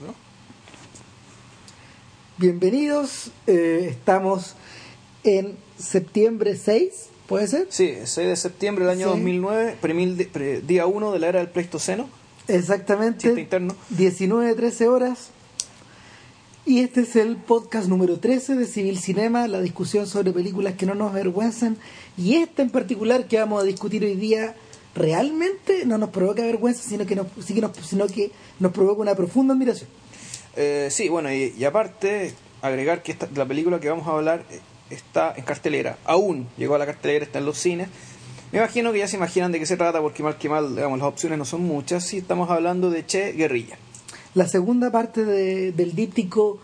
¿no? Bienvenidos, eh, estamos en septiembre 6, ¿puede ser? Sí, 6 de septiembre del año Sí. 2009, primil de- pre- día 1 de la era del Pleistoceno. Chiste Exactamente, interno. 19-13 horas. Y este es el podcast número 13 de Civil Cinema, la discusión sobre películas que no nos avergüenzan. Y esta en particular que vamos a discutir hoy día realmente no nos provoca vergüenza, sino que nos, sí que nos, sino que nos provoca una profunda admiración. Eh, sí, bueno, y, y aparte, agregar que esta, la película que vamos a hablar eh, está en cartelera. Aún llegó a la cartelera, está en los cines. Me imagino que ya se imaginan de qué se trata, porque mal que mal, digamos, las opciones no son muchas. Sí, estamos hablando de Che Guerrilla. La segunda parte de- del díptico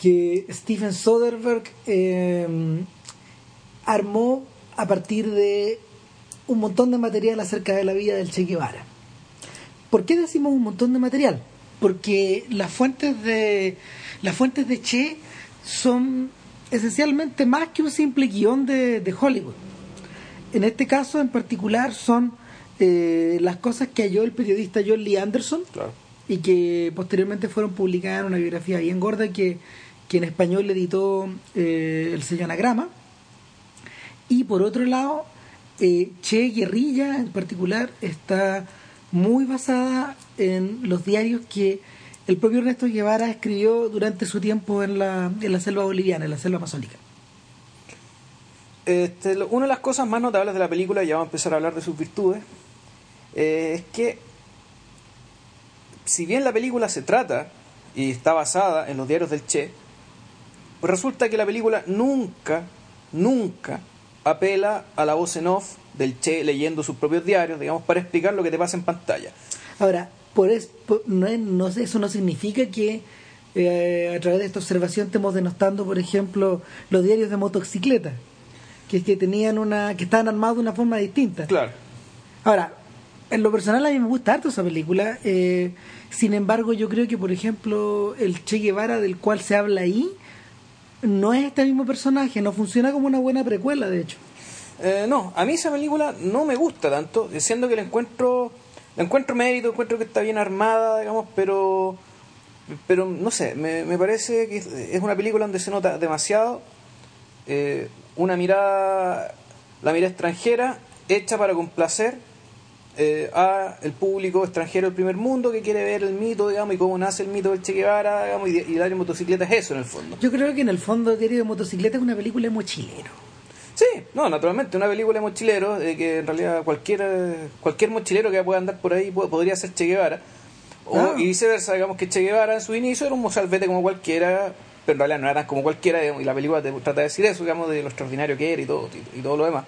que Steven Soderbergh eh, armó a partir de un montón de material acerca de la vida del Che Guevara. ¿Por qué decimos un montón de material? Porque las fuentes de las fuentes de Che son esencialmente más que un simple guion de, de Hollywood. En este caso en particular son eh, las cosas que halló el periodista John Lee Anderson Claro. y que posteriormente fueron publicadas en una biografía bien gorda que, que en español editó eh, el sello Anagrama. Y por otro lado, eh, Che Guerrilla en particular está muy basada en los diarios que el propio Ernesto Guevara escribió durante su tiempo en la, en la selva boliviana, en la selva amazónica. Este, una de las cosas más notables de la película, ya vamos a empezar a hablar de sus virtudes, eh, es que si bien la película se trata y está basada en los diarios del Che, pues resulta que la película nunca, nunca apela a la voz en off del Che leyendo sus propios diarios, digamos, para explicar lo que te pasa en pantalla. Ahora, por es- por- no es- no eso no significa que eh, a través de esta observación estemos denostando, por ejemplo, los diarios de motocicleta, que, que tenían una, que estaban armados de una forma distinta. Claro. Ahora, en lo personal a mí me gusta harto esa película. eh, sin embargo, yo creo que, por ejemplo, el Che Guevara del cual se habla ahí no es este mismo personaje, no funciona como una buena precuela, de hecho. Eh, no, a mí esa película no me gusta tanto, siendo que la encuentro, la encuentro mérito, encuentro que está bien armada, digamos, pero, pero no sé, me, me parece que es- es una película donde se nota demasiado eh, una mirada, la mirada extranjera hecha para complacer eh, a el público extranjero del primer mundo que quiere ver el mito, digamos, y cómo nace el mito del Che Guevara, digamos, y, y de Motocicleta es eso en el fondo. Yo creo que en el fondo de Motocicleta es una película de mochilero. Sí, no, naturalmente, una película de mochilero, de que en realidad cualquier, eh, cualquier mochilero que pueda andar por ahí po- podría ser Che Guevara. O, Ah. Y viceversa, digamos que Che Guevara en su inicio era un mozalbete como cualquiera, pero en realidad no era como cualquiera, digamos, y la película te trata de decir eso, digamos, de lo extraordinario que era y todo, y, y todo lo demás.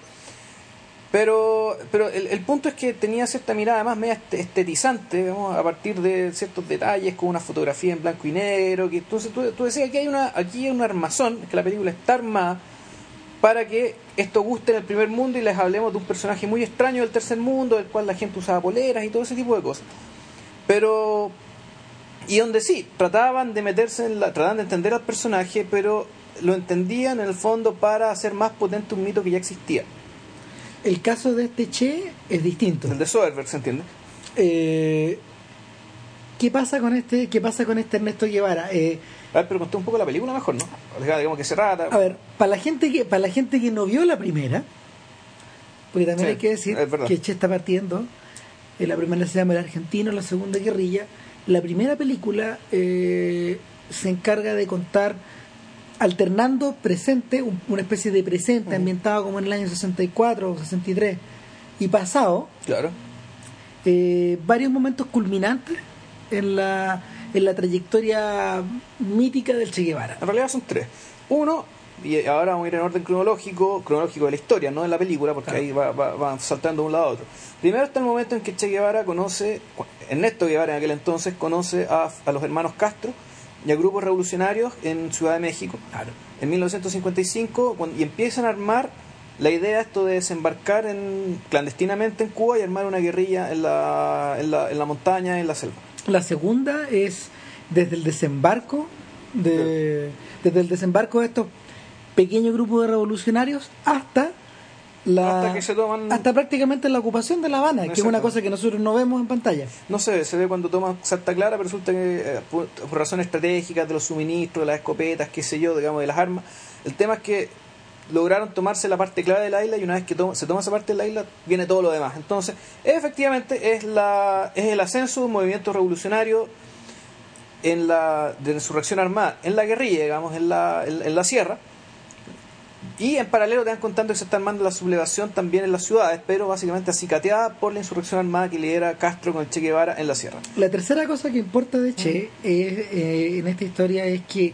Pero, pero el, punto es que tenía cierta mirada además media est- estetizante, a partir de ciertos detalles, con una fotografía en blanco y negro, que entonces tú, decías que hay una, aquí hay un armazón, que la película está armada para que esto guste en el primer mundo y les hablemos de un personaje muy extraño del tercer mundo, del cual la gente usaba poleras y todo ese tipo de cosas. Pero, y donde sí, trataban de meterse en la, trataban de entender al personaje, pero lo entendían en el fondo para hacer más potente un mito que ya existía. El caso de este Che es distinto. El de Soderbergh, ¿se entiende? Eh, ¿Qué pasa con este, qué pasa con este Ernesto Guevara? Eh, A ver, pero conté un poco la película mejor, ¿no? Digamos que se trata. a ver, para la gente que, para la gente que no vio la primera, porque también Sí, hay que decir que Che está partiendo. eh, la primera se llama El Argentino, la segunda Guerrilla. La primera película eh, se encarga de contar alternando presente, un- una especie de presente ambientado como en el año 64 o 63 y pasado, Claro. eh, varios momentos culminantes en la, en la trayectoria mítica del Che Guevara. En realidad son tres. Uno, y ahora vamos a ir en orden cronológico, cronológico de la historia, no de la película, porque Claro. ahí va, va- van saltando de un lado a otro. Primero está el momento en que Che Guevara conoce, Ernesto Guevara en aquel entonces conoce a, a los hermanos Castro y a grupos revolucionarios en Ciudad de México. En 1955, cuando- y empiezan a armar la idea esto de desembarcar en, clandestinamente en Cuba y armar una guerrilla en la, en la, en la montaña, en la selva. La segunda es desde el desembarco de, desde el desembarco de estos pequeños grupos de revolucionarios hasta la- hasta que se toman hasta prácticamente la ocupación de La Habana, que es una cosa que nosotros no vemos en pantalla. no se ve, se ve cuando toman Santa Clara, pero resulta que eh, por, por razones estratégicas de los suministros, de las escopetas, qué sé yo, digamos, de las armas, el tema es que lograron tomarse la parte clave de la isla y una vez que to- se toma esa parte de la isla viene todo lo demás. Entonces, efectivamente es la es el ascenso de un movimiento revolucionario en la de insurrección armada, en la guerrilla, digamos, en la, en, en la sierra. Y en paralelo te van contando que se está armando la sublevación también en las ciudades, pero básicamente acicateada por la insurrección armada que lidera Castro con el Che Guevara en la sierra. La tercera cosa que importa de Che es, eh, en esta historia es que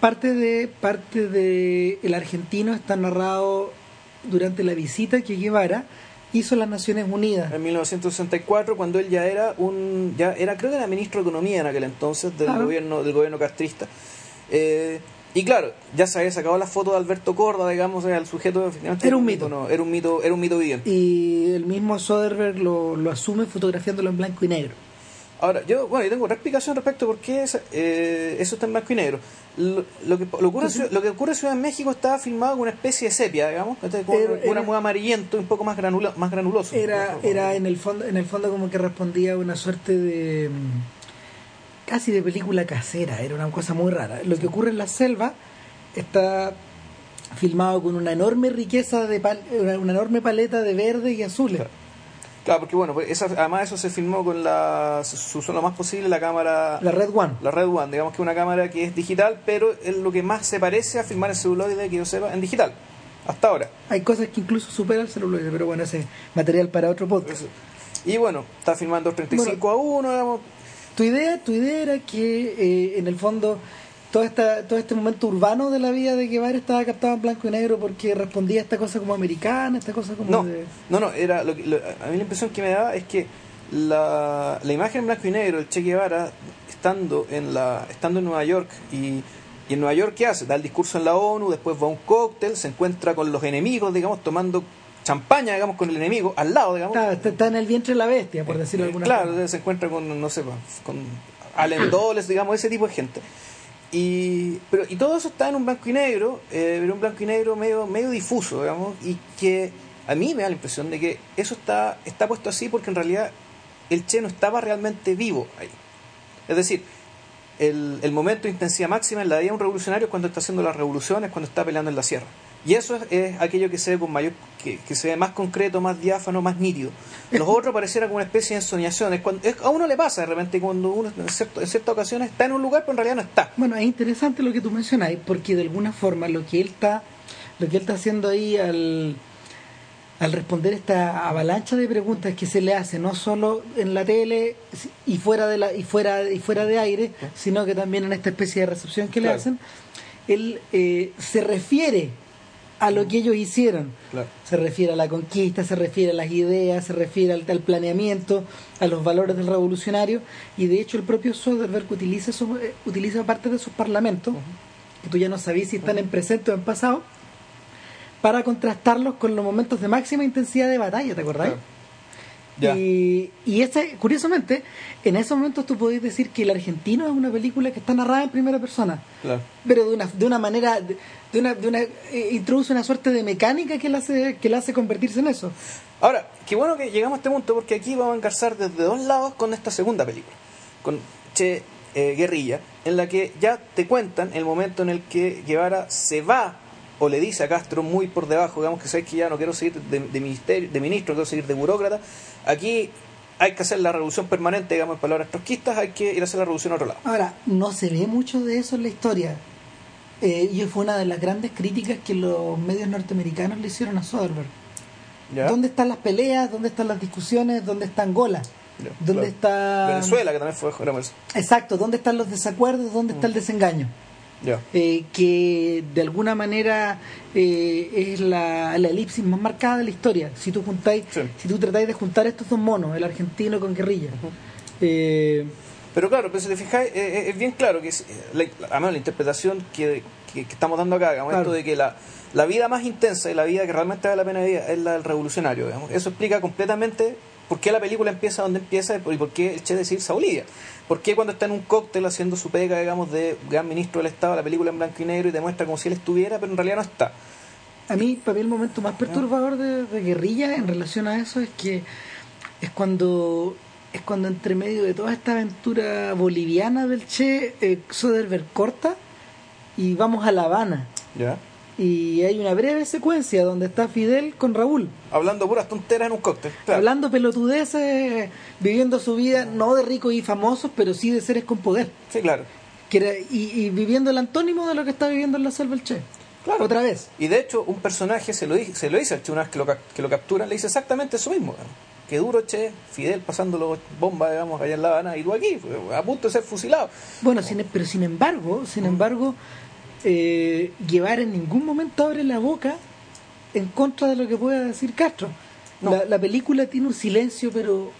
parte de parte de el argentino está narrado durante la visita que Guevara hizo a las Naciones Unidas. En 1964, cuando él ya era un, ya era creo que era ministro de economía en aquel entonces del gobierno del gobierno castrista. Eh, y claro, ya se había sacado la foto de Alberto Corda, digamos, el sujeto efectivamente Era un mito. ícono, era un mito, era un mito viviente. Y el mismo Soderbergh lo, lo asume fotografiándolo en blanco y negro. Ahora, yo, bueno, yo tengo otra explicación respecto a por qué esa- eh, eso está en blanco y negro. Lo, lo que, lo, ocurre lo que ocurre en Ciudad de México estaba filmado con una especie de sepia, digamos, era- muy amarillento, un poco más, granula, más granuloso. Era, era en el fondo, en el fondo como que respondía a una suerte de mm, casi de película casera, era una cosa muy rara. Lo que ocurre en la selva está filmado con una enorme riqueza de pal- una, enorme paleta de verde y azules. Claro. Claro, porque bueno, pues esa, además eso se filmó con la, se usó lo más posible la cámara, La Red One. la Red One, digamos que es una cámara que es digital, pero es lo que más se parece a filmar en celuloide que yo sepa en digital, hasta ahora. Hay cosas que incluso superan el celuloide, pero bueno, ese es material para otro podcast. Eso. Y bueno, está filmando 35 a 1, digamos, Tu idea, tu idea era que eh, en el fondo todo esta, todo este momento urbano de la vida de Guevara estaba captado en blanco y negro porque respondía a esta cosa como americana, esta cosa como No, de... no, no, era lo que- lo- a mí la impresión que me daba es que la, la imagen en blanco y negro, el Che Guevara, estando en, la, estando en Nueva York y, y en Nueva York, ¿qué hace? Da el discurso en la ONU, después va a un cóctel, se encuentra con los enemigos, digamos, tomando champaña, digamos, con el enemigo, al lado, digamos. Está, está- en el vientre de la bestia, por decirlo de Eh, alguna claro, forma. se encuentra con, no sé, con Allen Dulles, digamos, ese tipo de gente. Y, pero, y todo eso está en un blanco y negro, eh, pero un blanco y negro medio, medio difuso, digamos, y que a mí me da la impresión de que eso está, está puesto así porque en realidad el Che no estaba realmente vivo ahí. Es decir, el, el momento de intensidad máxima en la vida de un revolucionario es cuando está haciendo las revoluciones, cuando está peleando en la sierra. Y eso es, es aquello que se ve con mayor, que, que se ve más concreto, más diáfano, más nítido. Los otros pareciera como una especie de ensoñación. Es cuando, es- a uno le pasa de repente cuando uno en, cierto- en ciertas ocasiones está en un lugar pero en realidad no está. Bueno, es interesante lo que tú mencionas, porque de alguna forma lo que él está, lo que él está haciendo ahí al, al responder esta avalancha de preguntas que se le hace, no solo en la tele y fuera de la y fuera y fuera de aire, sino que también en esta especie de recepción que le hacen, él eh, se refiere a lo que ellos hicieron. Claro. Se refiere a la conquista, se refiere a las ideas, se refiere al, al planeamiento, a los valores del revolucionario, y de hecho el propio Soderbergh utiliza, su- eh, utiliza parte de sus parlamentos, que tú ya no sabías si están en presente o en pasado, para contrastarlos con los momentos de máxima intensidad de batalla, ¿te acordás? Claro. Y, y ese, curiosamente, en esos momentos tú podés decir que El Argentino es una película que está narrada en primera persona. Claro. pero de una de una manera de, una de una eh, introduce una suerte de mecánica que la hace que la hace convertirse en eso. Ahora, qué bueno que llegamos a este punto porque aquí vamos a engarzar desde dos lados con esta segunda película, con Che eh, Guerrilla, en la que ya te cuentan el momento en el que Guevara se va o le dice a Castro muy por debajo, digamos que sabes que ya no quiero seguir de, de ministerio, de ministro, quiero seguir de burócrata, aquí hay que hacer la revolución permanente, digamos en palabras trotskistas, hay que ir a hacer la revolución a otro lado. ahora no se ve mucho de eso en la historia. Eh, y fue una de las grandes críticas que los medios norteamericanos le hicieron a Soderbergh. ¿Ya? dónde están las peleas dónde están las discusiones dónde está Angola Ya, dónde claro. está Venezuela, que también fue exacto dónde están los desacuerdos dónde está el desengaño Eh, que de alguna manera eh, es la, la elipsis más marcada de la historia. Si tú juntáis, Sí. si tú tratáis de juntar estos dos monos, el argentino con guerrilla, eh, Pero claro, pero si te fijáis, eh, es bien claro que, es, la, además la interpretación que, que- que estamos dando acá, digamos, Claro. esto de que la, la vida más intensa y la vida que realmente vale la pena vivir es la del revolucionario, digamos. Eso explica completamente por qué la película empieza donde empieza y por, qué el Che decir Saulilla. ¿Por qué cuando está en un cóctel haciendo su pega, digamos, de gran ministro del Estado, la película en blanco y negro y demuestra como si él estuviera, pero en realidad no está? a mí, para mí el momento más perturbador de, de Guerrilla en relación a eso es que es cuando es cuando entre medio de toda esta aventura boliviana del Che, eh, Soderbergh corta y vamos a La Habana. ¿Ya? Y hay una breve secuencia donde está Fidel con Raúl, Hablando puras tonteras en un cóctel. claro. hablando pelotudeces, viviendo su vida no de ricos y famosos, pero sí de seres con poder. Sí, claro. Que era- y, y viviendo el antónimo de lo que está viviendo en la selva el Che. Claro. Otra vez. Y de hecho, un personaje se lo, dice, se lo dice al Che una vez que lo, que lo capturan, le dice exactamente eso mismo. Que duro, Che, Fidel pasándolo bomba, digamos, allá en La Habana, y tú aquí, a punto de ser fusilado. Bueno, sin- pero sin embargo, sin embargo, eh, Guevara en ningún momento abre la boca en contra de lo que pueda decir Castro. No. La, la película tiene un silencio, pero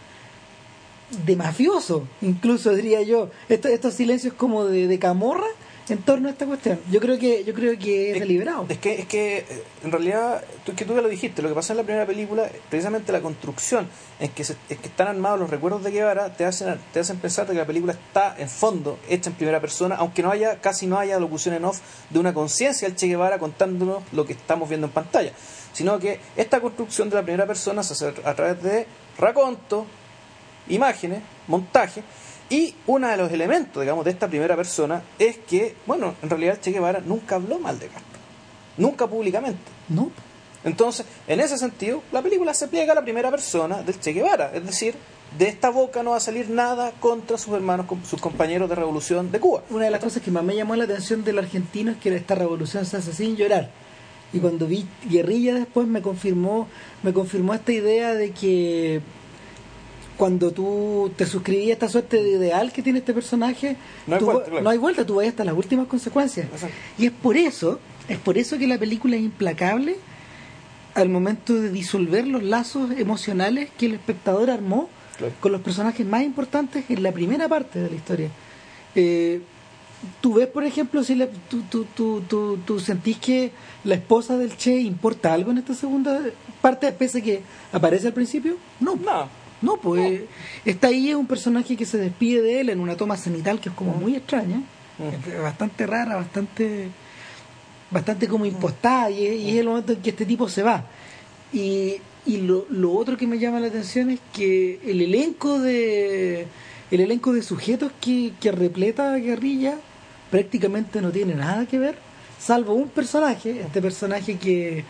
de mafioso, incluso diría yo. Esto- estos silencios como de, de camorra en torno a esta cuestión. Yo creo que yo creo que es deliberado. Es que, es que en realidad, tú, que tú ya lo dijiste, lo que pasa en la primera película, precisamente la construcción en que, se- es que están armados los recuerdos de Guevara, te hacen, te hacen pensar que la película está en fondo hecha en primera persona, aunque no haya, casi no haya locución en off de una conciencia del Che Guevara contándonos lo que estamos viendo en pantalla, sino que esta construcción de la primera persona se hace a través de raconto, imágenes, montaje, y uno de los elementos, digamos, de esta primera persona es que, bueno, en realidad Che Guevara nunca habló mal de Castro, nunca públicamente. ¿No? Entonces, en ese sentido, la película se pliega a la primera persona del Che Guevara, es decir, de esta boca no va a salir nada contra sus hermanos, sus compañeros de revolución de Cuba. Una de las cosas que más me llamó la atención del argentino es que esta revolución se hace sin llorar. Y cuando vi Guerrilla después me confirmó, me confirmó esta idea de que cuando tú te suscribías a esta suerte de ideal que tiene este personaje, No hay tú- vuelta, claro. no hay vuelta, tú vas hasta las últimas consecuencias. Exacto. Y es por eso, es por eso que la película es implacable al momento de disolver los lazos emocionales que el espectador armó Claro. con los personajes más importantes en la primera parte de la historia. Eh, tú ves, por ejemplo, si la- tú, tú, tú, tú, tú sentís que la esposa del Che importa algo en esta segunda parte, pese a que aparece al principio, no. No, No, pues está ahí es un personaje que se despide de él en una toma cenital que es como muy extraña, bastante rara, bastante bastante como impostada y, es- y es el momento en que este tipo se va. Y, y lo, lo otro que me llama la atención es que el elenco de el elenco de sujetos que, que repleta Guerrilla prácticamente no tiene nada que ver, salvo un personaje, este personaje que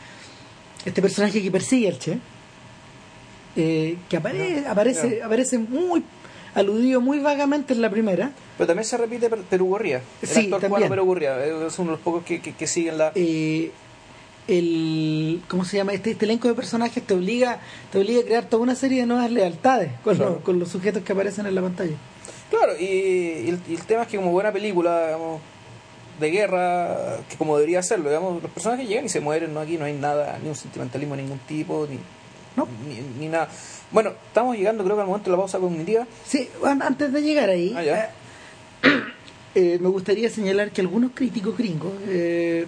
este personaje que persigue al Che, eh, que apare- aparece, ya. aparece muy aludido muy vagamente en la primera. pero también se repite Per- Perú Gurría. El Sí, actor también. Perú Gurría, es uno de los pocos que, que, que siguen la... eh, el cómo se llama este, este elenco de personajes te obliga te obliga a crear toda una serie de nuevas lealtades con, Claro. los, con los sujetos que aparecen en la pantalla Claro, y, y el, y el tema es que como buena película, digamos, de guerra, que como debería serlo, digamos, los personajes llegan y se mueren, ¿no? Aquí no hay nada, ni un sentimentalismo de ningún tipo, ni, No. ni, ni nada. Bueno, estamos llegando creo que al momento de la pausa cognitiva. sí an- antes de llegar ahí Ah, eh, eh, me gustaría señalar que algunos críticos gringos eh,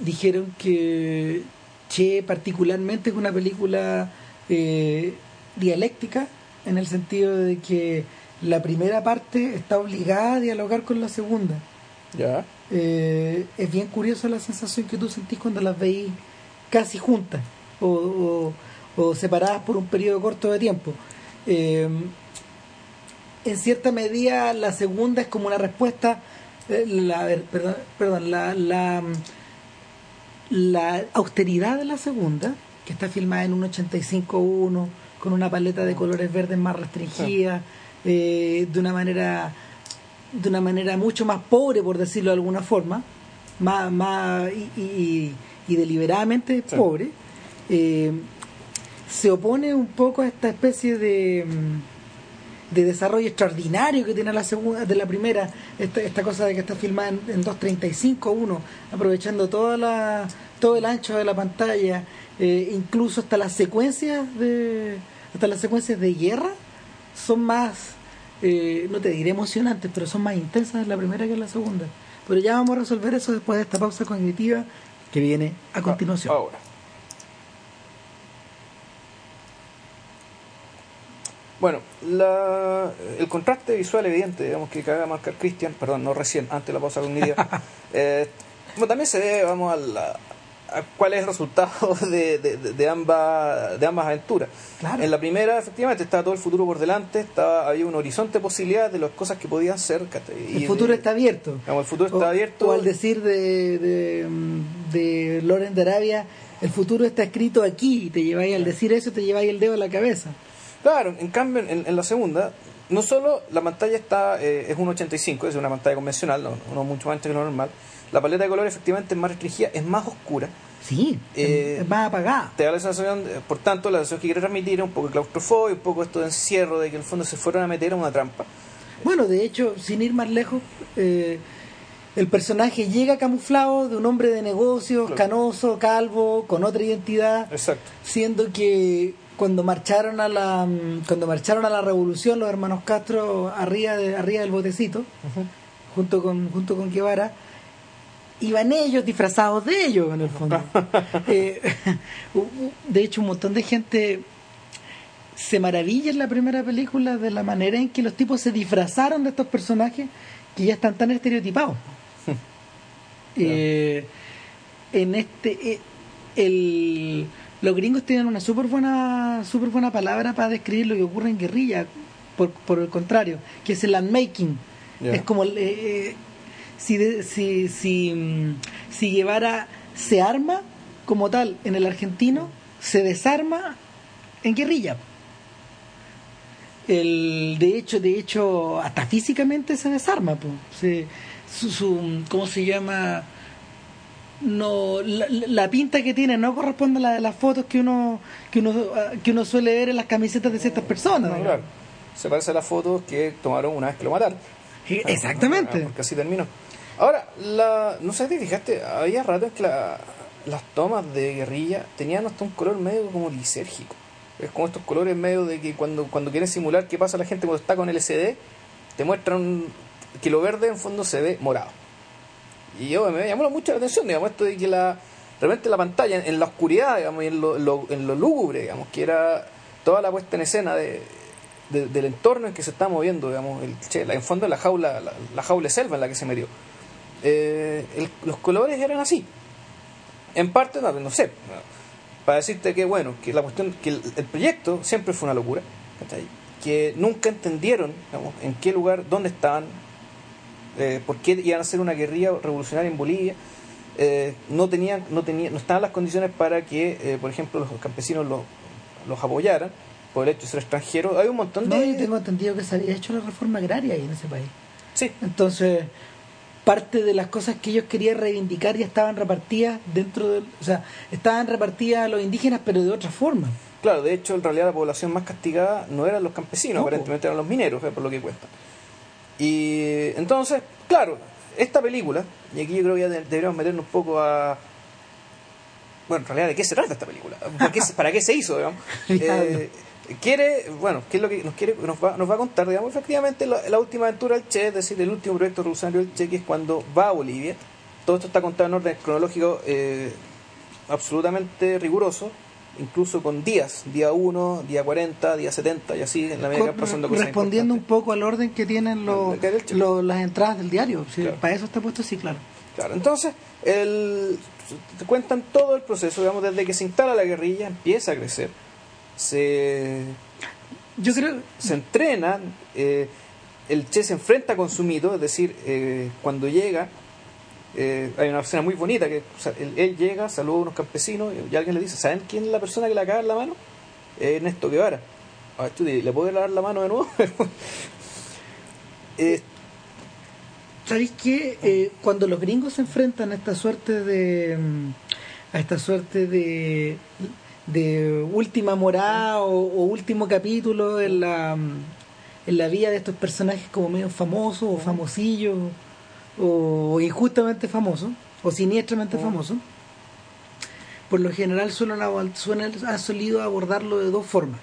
dijeron que Che particularmente es una película eh, dialéctica en el sentido de que la primera parte está obligada a dialogar con la segunda Ya. Eh, es bien curiosa la sensación que tú sentís cuando las veís casi juntas o, o- o separadas por un periodo corto de tiempo. Eh, en cierta medida la segunda es como una respuesta, eh, la, perdón, perdón, la, la, la austeridad de la segunda, que está filmada en un 85-1, con una paleta de colores verdes más restringida, eh, de una manera de una manera mucho más pobre, por decirlo de alguna forma, más, más y, y- y deliberadamente Sí. pobre, eh, se opone un poco a esta especie de, mm, de desarrollo extraordinario que tiene la segunda, de la primera, esta, esta cosa de que está filmada en, en 2.35.1, aprovechando toda la, todo el ancho de la pantalla, eh, incluso hasta las secuencias de hasta las secuencias de guerra son más eh, no te diré emocionantes, pero son más intensas en la primera que en la segunda. Pero ya vamos a resolver eso después de esta pausa cognitiva que viene a continuación. Ahora. Bueno, la, el contraste visual evidente, digamos, que acaba de marcar Cristian, perdón, no recién, antes de la pausa cognitiva, eh, bueno, también se debe, vamos, a la, cuál es el resultado de, de, de, ambas, de ambas aventuras. Claro. En la primera, efectivamente, estaba todo el futuro por delante, estaba, había un horizonte de posibilidades de las cosas que podían ser. el futuro está abierto. el futuro está abierto. O al decir de, de, de Loren de Arabia, el futuro está escrito aquí, y te lleváis al decir eso, te lleváis el dedo a la cabeza. Claro, en cambio, en, en la segunda, no solo la pantalla está eh, es un 85, es una pantalla convencional, no, no mucho más ancha que lo normal. La paleta de colores efectivamente es más restringida, es más oscura. Sí, Eh, es más apagada. Te da la sensación, de- por tanto, la sensación que quiere transmitir es un poco de claustrofobia, un poco esto de encierro, de que en el fondo se fueron a meter a una trampa. Bueno, de hecho, sin ir más lejos, eh, el personaje llega camuflado de un hombre de negocios, Claro. canoso, calvo, con otra identidad, Exacto. siendo que cuando marcharon a la mm, cuando marcharon a la revolución los hermanos Castro arriba de, arriba del botecito junto con junto con Guevara iban ellos disfrazados de ellos en el fondo. Eh, de hecho un montón de gente se maravilla en la primera película de la manera en que los tipos se disfrazaron de estos personajes que ya están tan estereotipados. Eh, en este eh, el los gringos tienen una súper buena super buena palabra para describir lo que ocurre en guerrilla por, por el contrario que es el unmaking Ya. es como eh, eh, si, de- si si mm, si Guevara se arma como tal en el argentino se desarma en guerrilla el de hecho de hecho hasta físicamente se desarma po. Se- su, su- cómo se llama no la, la pinta que tiene no corresponde a la de las fotos que uno que uno que uno suele ver en las camisetas de ciertas personas No, claro. Se parece a las fotos que tomaron una vez que lo mataron. Exactamente Ah, Porque así terminó. Ahora, la, no sé si te fijaste, había rato en que la- las tomas de guerrilla tenían hasta un color medio como lisérgico. Es como estos colores medio de que cuando, cuando quieren simular qué pasa a la gente cuando está con LCD, te muestran que lo verde en fondo se ve morado. Y yo me llamó mucho la atención, digamos, esto de que la, realmente la pantalla en, la oscuridad, digamos, y en lo, lo, en lo lúgubre, digamos, que era toda la puesta en escena de, de- del entorno en que se está moviendo, digamos, el, che, la- en fondo la jaula, la, la jaula selva en la que se metió. Eh, los colores eran así. En parte, no, no sé, para decirte que, bueno, que la cuestión, que el, proyecto siempre fue una locura, que nunca entendieron, digamos, en qué lugar, dónde estaban, eh, por qué iban a hacer una guerrilla revolucionaria en Bolivia. Eh, no tenían, no tenían, no estaban las condiciones para que, eh, por ejemplo, los campesinos los, los apoyaran por el hecho de ser extranjeros. Hay un montón no de. yo tengo entendido que se había hecho la reforma agraria ahí en ese país Sí, entonces parte de las cosas que ellos querían reivindicar ya estaban repartidas dentro del o sea estaban repartidas a los indígenas pero de otra forma Claro, de hecho, en realidad la población más castigada no eran los campesinos, No, aparentemente eran los mineros, eh, por lo que cuentan. Y entonces, claro, esta película, y aquí yo creo que ya de- deberíamos meternos un poco a. Bueno, en realidad, ¿de qué se trata esta película? ¿Por qué ¿Para qué se hizo, digamos? Eh, quiere, bueno, ¿qué es lo que nos quiere nos va, nos va a contar? Digamos, efectivamente, la, la última aventura del Che, es decir, el último proyecto revolucionario del Che, que es cuando va a Bolivia. Todo esto está contado en orden cronológico eh, absolutamente riguroso, incluso con días, día 1, día 40, día 70 y así, en la medida que pasando cosas respondiendo un poco al orden que tienen los, los- las entradas del diario Sí, Claro. para eso está puesto sí claro. Claro, entonces, el, te cuentan todo el proceso, digamos, desde que se instala la guerrilla, empieza a crecer, se, yo creo se entrena, eh, el Che se enfrenta con su mito, es decir, eh, cuando llega, eh, hay una escena muy bonita, que o sea, él, él llega, saluda a unos campesinos y alguien le dice, ¿saben quién es la persona que le acaba dar la mano? Eh, Ernesto Guevara. A ver, tú, ¿le puedo dar la mano de nuevo? Eh, ¿Sabéis qué? Eh, cuando los gringos se enfrentan a esta suerte de. mm, a esta suerte de. de última morada o, o último capítulo en la. mm, en la vida de estos personajes como medio famosos o famosillos o injustamente famosos o siniestramente famosos por lo general suelen, suelen, han solido abordarlo de dos formas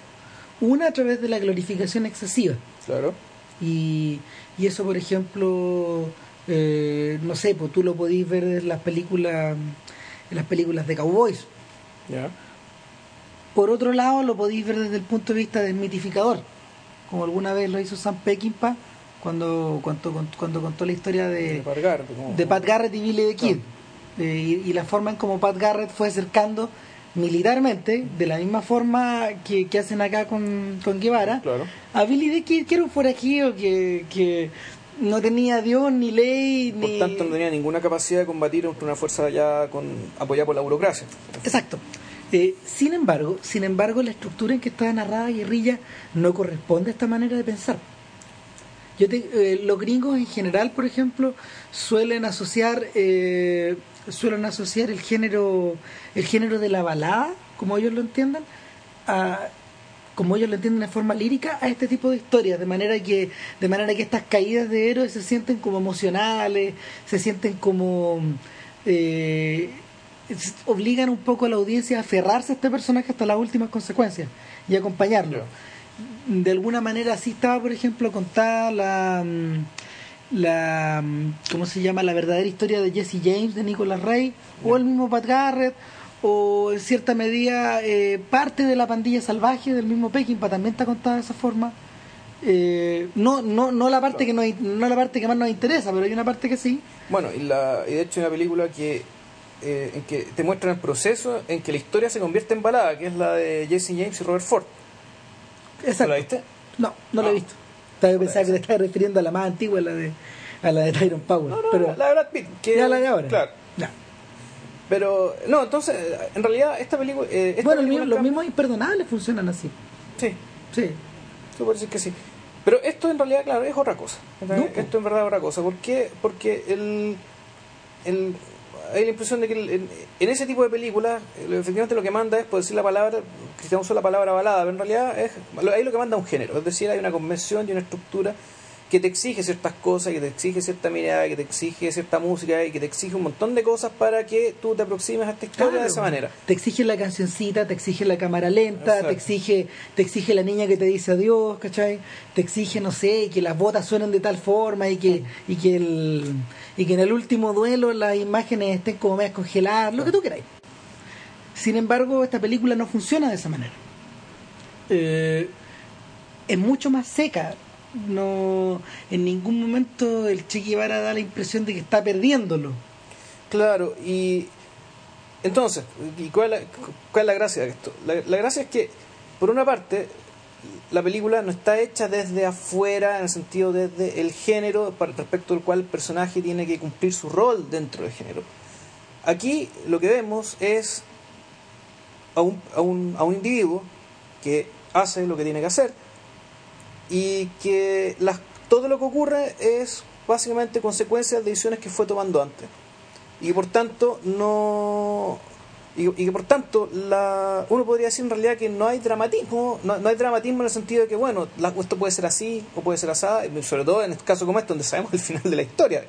una a través de la glorificación excesiva claro. y, y eso, por ejemplo, eh, no sé, pues tú lo podéis ver en las películas, en las películas de cowboys. Ya. Por otro lado, lo podéis ver desde el punto de vista desmitificador, como alguna vez lo hizo Sam Peckinpah cuando, cuando, cuando contó la historia de, de Pat Garrett y Billy the Kid. Eh, y, y, la forma en como Pat Garrett fue acercando militarmente, de la misma forma que, que hacen acá con, con Guevara, Claro. a Billy de que, que era un forajido que, que no tenía Dios ni ley Por ni... tanto, no tenía ninguna capacidad de combatir contra una fuerza ya con, apoyada por la burocracia. Exacto. Eh, sin embargo, sin embargo, la estructura en que está narrada Guerrilla no corresponde a esta manera de pensar. Yo te- eh, los gringos en general, por ejemplo, suelen asociar eh, suelen asociar el género el género de la balada, como ellos lo entiendan, a, como ellos lo entienden de forma lírica a este tipo de historias, de manera que de manera que estas caídas de héroes se sienten como emocionales, se sienten como eh, obligan un poco a la audiencia a aferrarse a este personaje hasta las últimas consecuencias y acompañarlo. De alguna manera así estaba, por ejemplo, contada la mm, la mm, ¿cómo se llama? la verdadera historia de Jesse James de Nicholas Ray o el mismo Pat Garrett o en cierta medida eh, parte de la pandilla salvaje del mismo Peckinpah también está contada de esa forma Eh, no no no la parte que nos, no la parte que más nos interesa pero hay una parte que sí Bueno, y, la, y de hecho hay una película que, eh, en que te muestra el proceso en que la historia se convierte en balada, que es la de Jesse James y Robert Ford. Exacto. ¿La viste? No, no la he Ah. visto. Estaba pensaba que te estaba refiriendo a la más antigua, a la de, a la de Tyron Powell. No, no, pero, la, la de Brad Pitt. Que, ya la de ahora. Claro. Ya. Pero, no, entonces, en realidad, esta película. eh, esta Bueno, película los mismos imperdonables funcionan así. Sí, Sí. que sí. Pero esto en realidad, claro, es otra cosa. No, esto en verdad es otra cosa. ¿Por qué? Porque el, el, hay la impresión de que en, en ese tipo de películas, eh, efectivamente lo que manda es, por decir la palabra, Cristian usó la palabra balada, pero en realidad es, ahí lo que manda un género. Es decir, hay una convención y una estructura que te exige ciertas cosas, que te exige cierta mirada, que te exige cierta música y que te exige un montón de cosas para que tú te aproximes a esta historia de esa manera. Te exige la cancioncita, te exige la cámara lenta, Exacto. te exige, te exige la niña que te dice adiós, ¿cachai? Te exige, no sé, que las botas suenen de tal forma y que, y que el, y que en el último duelo las imágenes estén como medias congeladas, lo que tú queráis. Sin embargo, esta película no funciona de esa manera. Eh, es mucho más seca. No, en ningún momento el Che Guevara da la impresión de que está perdiéndolo. Claro, y entonces, ¿y cuál, es la, cuál es la gracia de esto? La, la gracia es que, por una parte, la película no está hecha desde afuera, en el sentido desde el género para, respecto al cual el personaje tiene que cumplir su rol dentro del género. Aquí lo que vemos es a un, a un, a un individuo que hace lo que tiene que hacer y que las, todo lo que ocurre es básicamente consecuencia de decisiones que fue tomando antes. Y que por tanto no y, y que por tanto la, uno podría decir en realidad que no hay dramatismo no, no hay dramatismo en el sentido de que bueno la- esto puede ser así o puede ser así sobre todo en este caso como este donde sabemos el final de la historia.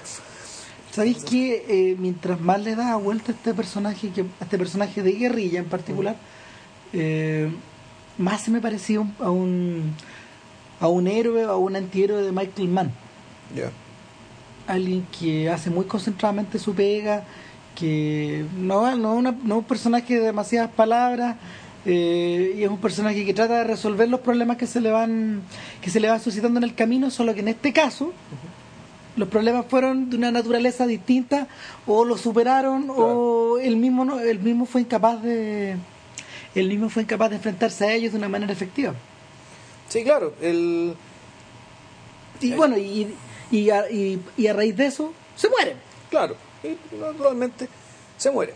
¿Sabéis que eh, mientras más le da vuelta a este personaje, que, a este personaje de guerrilla en particular, eh, más se me parecía un- a un a un héroe o a un antihéroe de Michael Mann. Alguien que hace muy concentradamente su pega, que no, no, una- no un personaje de demasiadas palabras, eh, y es un personaje que trata de resolver los problemas que se le van que se le van suscitando en el camino, solo que en este caso los problemas fueron de una naturaleza distinta o lo superaron o el mismo no, el mismo fue incapaz de el mismo fue incapaz de enfrentarse a ellos de una manera efectiva sí claro el y bueno y, y, a, y, y a raíz de eso se mueren Claro, y naturalmente se muere.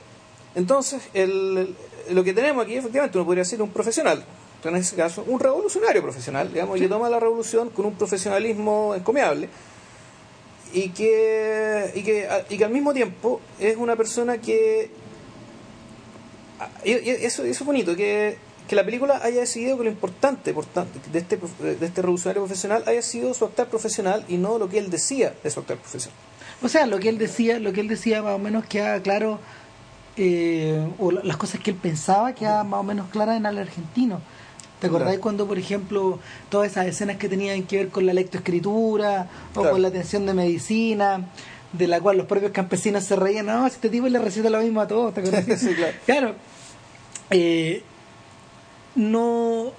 Entonces, el, lo que tenemos aquí, efectivamente, uno podría decir un profesional, en ese caso, un revolucionario profesional, digamos, que toma la revolución con un profesionalismo encomiable y que, y que, y que al mismo tiempo es una persona que. y eso, eso es bonito, que, que la película haya decidido que lo importante de, este, de este revolucionario profesional haya sido su actuar profesional y no lo que él decía de su actuar profesional. o sea lo que él decía lo que él decía más o menos queda claro eh, o la- las cosas que él pensaba quedaban más o menos claras en el argentino ¿Te acordáis Claro. cuando, por ejemplo, todas esas escenas que tenían que ver con la lectoescritura o Claro. con la atención de medicina, de la cual los propios campesinos se reían, no, este tipo le receta lo mismo a todos, ¿te acuerdas? Sí, claro. Claro. Eh, no.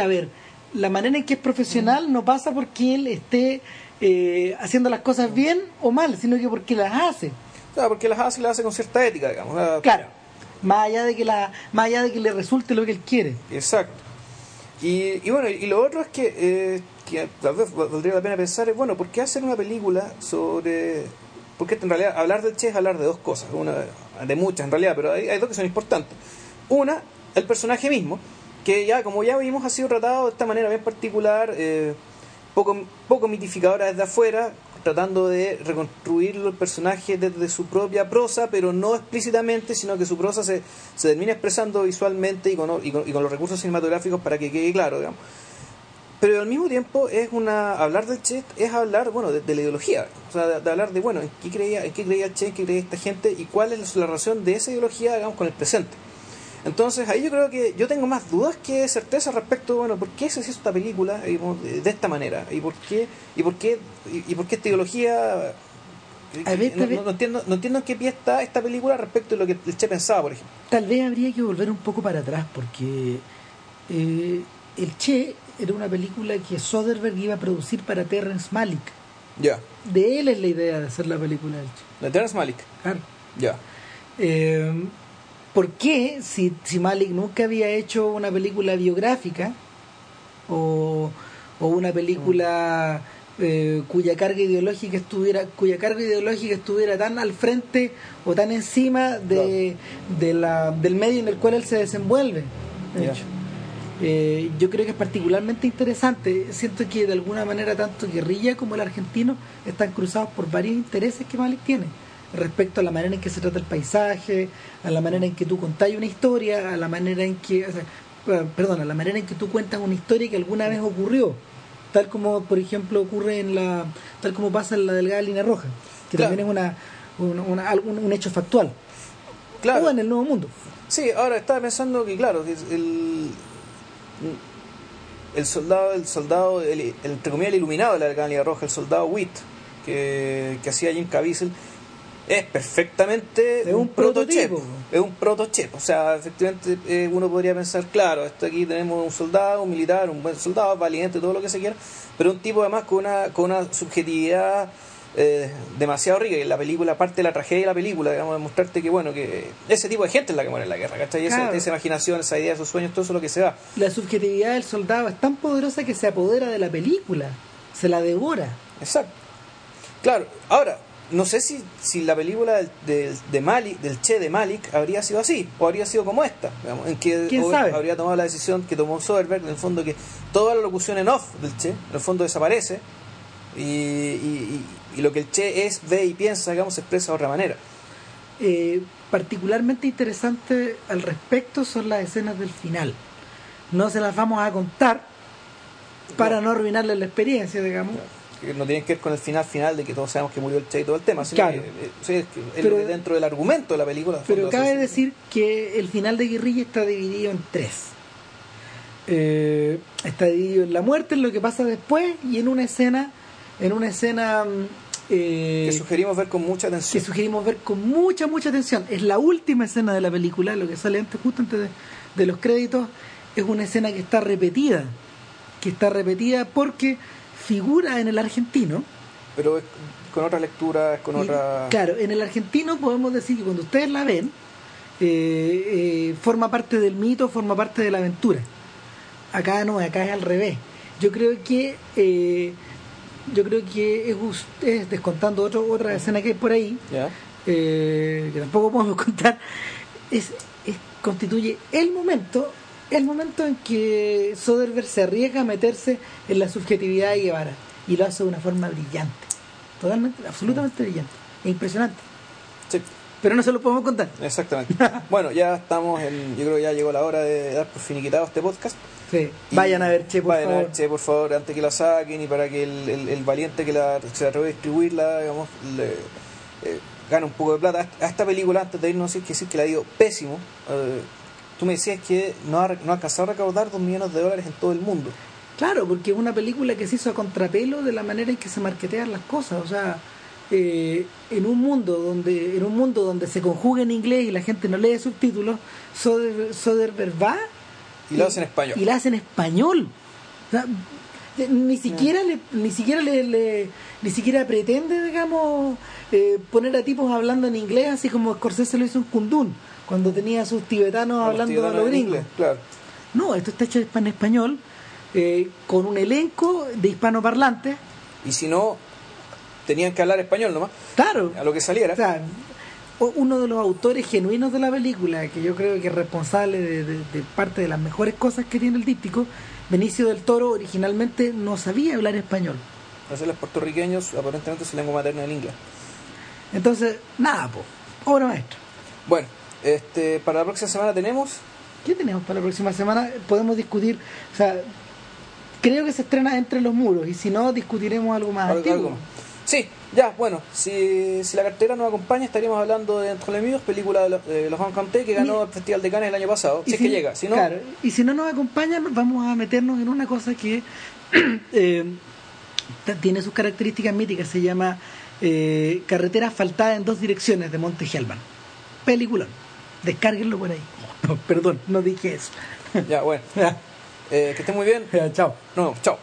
A ver, la manera en que es profesional no pasa porque él esté eh, haciendo las cosas bien o mal, sino que porque las hace. O sea, porque las hace y las hace con cierta ética, digamos. Claro. Más allá de que la, más allá de que le resulte lo que él quiere. Exacto. Y, y bueno, y lo otro es que, eh, que tal vez valdría la pena pensar es, bueno, ¿por qué hacer una película sobre... Porque en realidad hablar del Che es hablar de dos cosas, una de muchas en realidad, pero hay, hay dos que son importantes. Una, el personaje mismo, que ya, como ya vimos, ha sido tratado de esta manera bien particular, eh, poco, poco mitificadora desde afuera, tratando de reconstruirlo el personaje desde su propia prosa, pero no explícitamente, sino que su prosa se, se termina expresando visualmente y con, y, con, y con los recursos cinematográficos para que quede claro, digamos. Pero al mismo tiempo es una hablar del Che es hablar, bueno, de, la ideología, o sea, de, hablar de, bueno, en qué creía, en qué creía Che, en qué creía esta gente y cuál es la relación de esa ideología, digamos, con el presente. Entonces ahí yo creo que yo tengo más dudas que certeza respecto, bueno, ¿por qué se hizo esta película digamos, de esta manera? ¿Y por qué, y por qué, y, por qué esta ideología? A ver, no, entiendo, no entiendo en qué pie está esta película respecto de lo que el Che pensaba, por ejemplo. Tal vez habría que volver un poco para atrás porque eh, El Che era una película que Soderbergh iba a producir para Terrence Malick. Ya. De él es la idea de hacer la película del Che. La Terrence Malick. Claro. Ya. Eh, ¿Por qué, si, si Malik nunca había hecho una película biográfica o, o una película eh, cuya carga ideológica estuviera cuya carga ideológica estuviera tan al frente o tan encima de, de la, del medio en el cual él se desenvuelve? de Ya. hecho? Eh, yo creo que es particularmente interesante. Siento que de alguna manera tanto Guerrilla como el argentino están cruzados por varios intereses que Malik tiene respecto a la manera en que se trata el paisaje, a la manera en que tú contás una historia, a la manera en que, o sea, eh, perdón, a la manera en que tú cuentas una historia que alguna vez ocurrió, tal como por ejemplo ocurre en la, tal como pasa en la delgada línea roja, que Claro. también es una, una- una- algún- un hecho factual, Claro. o en el Nuevo Mundo. Sí, ahora estaba pensando que, claro, que el, el soldado, el soldado, el, el, entre comillas, el iluminado de la Alcaldía Roja, el soldado Witt, que, que hacía Jim Caviezel, es perfectamente Es un prototipo. prototipo. Es un prototipo. O sea, efectivamente eh, uno podría pensar, claro, esto aquí tenemos un soldado, un militar, un buen soldado, valiente, todo lo que se quiera, pero un tipo además con una, con una subjetividad eh, demasiado rica y la película, parte de la tragedia de la película, digamos, de mostrarte que bueno, que ese tipo de gente es la que muere en la guerra, ¿cachai? Esa, Claro. esa imaginación, esa idea, esos sueños, todo eso es lo que se va. La subjetividad del soldado es tan poderosa que se apodera de la película, se la devora. Exacto. Claro, ahora, no sé si, si la película del, del- de Malik, del Che de Malik habría sido así, o habría sido como esta, digamos, en que ¿Quién sabe? habría tomado la decisión que tomó Soderbergh, en el fondo que toda la locución en off del Che, en el fondo desaparece, y, y- y- y lo que el Che es, ve y piensa, digamos, se expresa de otra manera. Eh, particularmente interesante al respecto son las escenas del final. No se las vamos a contar para no, No. arruinarle la experiencia, digamos. Que no tiene que ver con el final final de que todos sabemos que murió el Che y todo el tema, sino Claro. que, eh, es, que es Pero- lo que dentro del argumento de la película. Pero cabe decir que el final de Guerrilla está dividido en tres. Eh, está dividido en la muerte, en lo que pasa después y en una escena, en una escena mm, eh, que sugerimos ver con mucha que atención. sugerimos ver con mucha, mucha atención. Es la última escena de la película, lo que sale antes, justo antes de, de los créditos, es una escena que está repetida, que está repetida porque figura en el argentino. Pero es con otra lectura, es con Y, otra... Claro, en el argentino podemos decir que cuando ustedes la ven, eh, eh, forma parte del mito, forma parte de la aventura. Acá no, acá es al revés. Yo creo que eh, yo creo que es, es descontando otro, otra escena que hay por ahí, eh, que tampoco podemos contar, es, es- constituye el momento, el momento en que Soderbergh se arriesga a meterse en la subjetividad de Guevara y lo hace de una forma brillante, totalmente, absolutamente brillante, e impresionante. Sí, Pero no se lo podemos contar. exactamente. bueno, ya estamos en... Yo creo que ya llegó la hora de dar por finiquitado este podcast. Sí. Vayan a ver, che, por vayan a favor. ver, Che, por favor, antes que la saquen y para que el, el- el valiente que la, se atreve a distribuirla, digamos, le, eh, gane un poco de plata. A esta película, antes de irnos, hay que decir que la ha ido pésimo. Eh, tú me decías que no ha, no ha alcanzado a recaudar dos millones de dólares en todo el mundo. Claro, porque es una película que se hizo a contrapelo de la manera en que se marketean las cosas. O sea, eh, en un mundo donde en un mundo donde se conjuga en inglés y la gente no lee subtítulos, Soder- Soderbergh va Y lo hace en español. y la hace en español. O sea, Eh, Ni siquiera le, ni siquiera le, le- ni siquiera pretende, digamos, eh, poner a tipos hablando en inglés, así como Scorsese lo hizo en Kundun, cuando tenía a sus tibetanos Los hablando tibetanos los en gringos. inglés, Claro. No, esto está hecho en español, eh, con un elenco de hispanoparlantes. Y si no, tenían que hablar español nomás, Claro. a lo que saliera. O sea, uno de los autores genuinos de la película, que yo creo que es responsable de, de- de parte de las mejores cosas que tiene el díptico, Benicio del Toro originalmente no sabía hablar español. Entonces los puertorriqueños, aparentemente su lengua materna es el inglés. Entonces, nada, po, obra maestra. Bueno, este, para la próxima semana tenemos ¿Qué tenemos para la próxima semana? Podemos discutir, o sea, creo que se estrena entre los muros y si no, discutiremos algo más algo- antiguo. algo más. Sí, ya, bueno, si, si la cartera nos acompaña, estaríamos hablando de Entre los Amigos, película de los, de los que ganó Y- el Festival de Cannes el año pasado. Si es que llega, si no, claro, y si no nos acompañan, vamos a meternos en una cosa que eh, tiene sus características míticas. Se llama eh, Carretera asfaltada en dos direcciones de Monte Hellman. Peliculón. Descárguenlo por ahí. No, perdón, no dije eso. ya, bueno, Ya, eh, que esté muy bien. ya, chao. No, chao.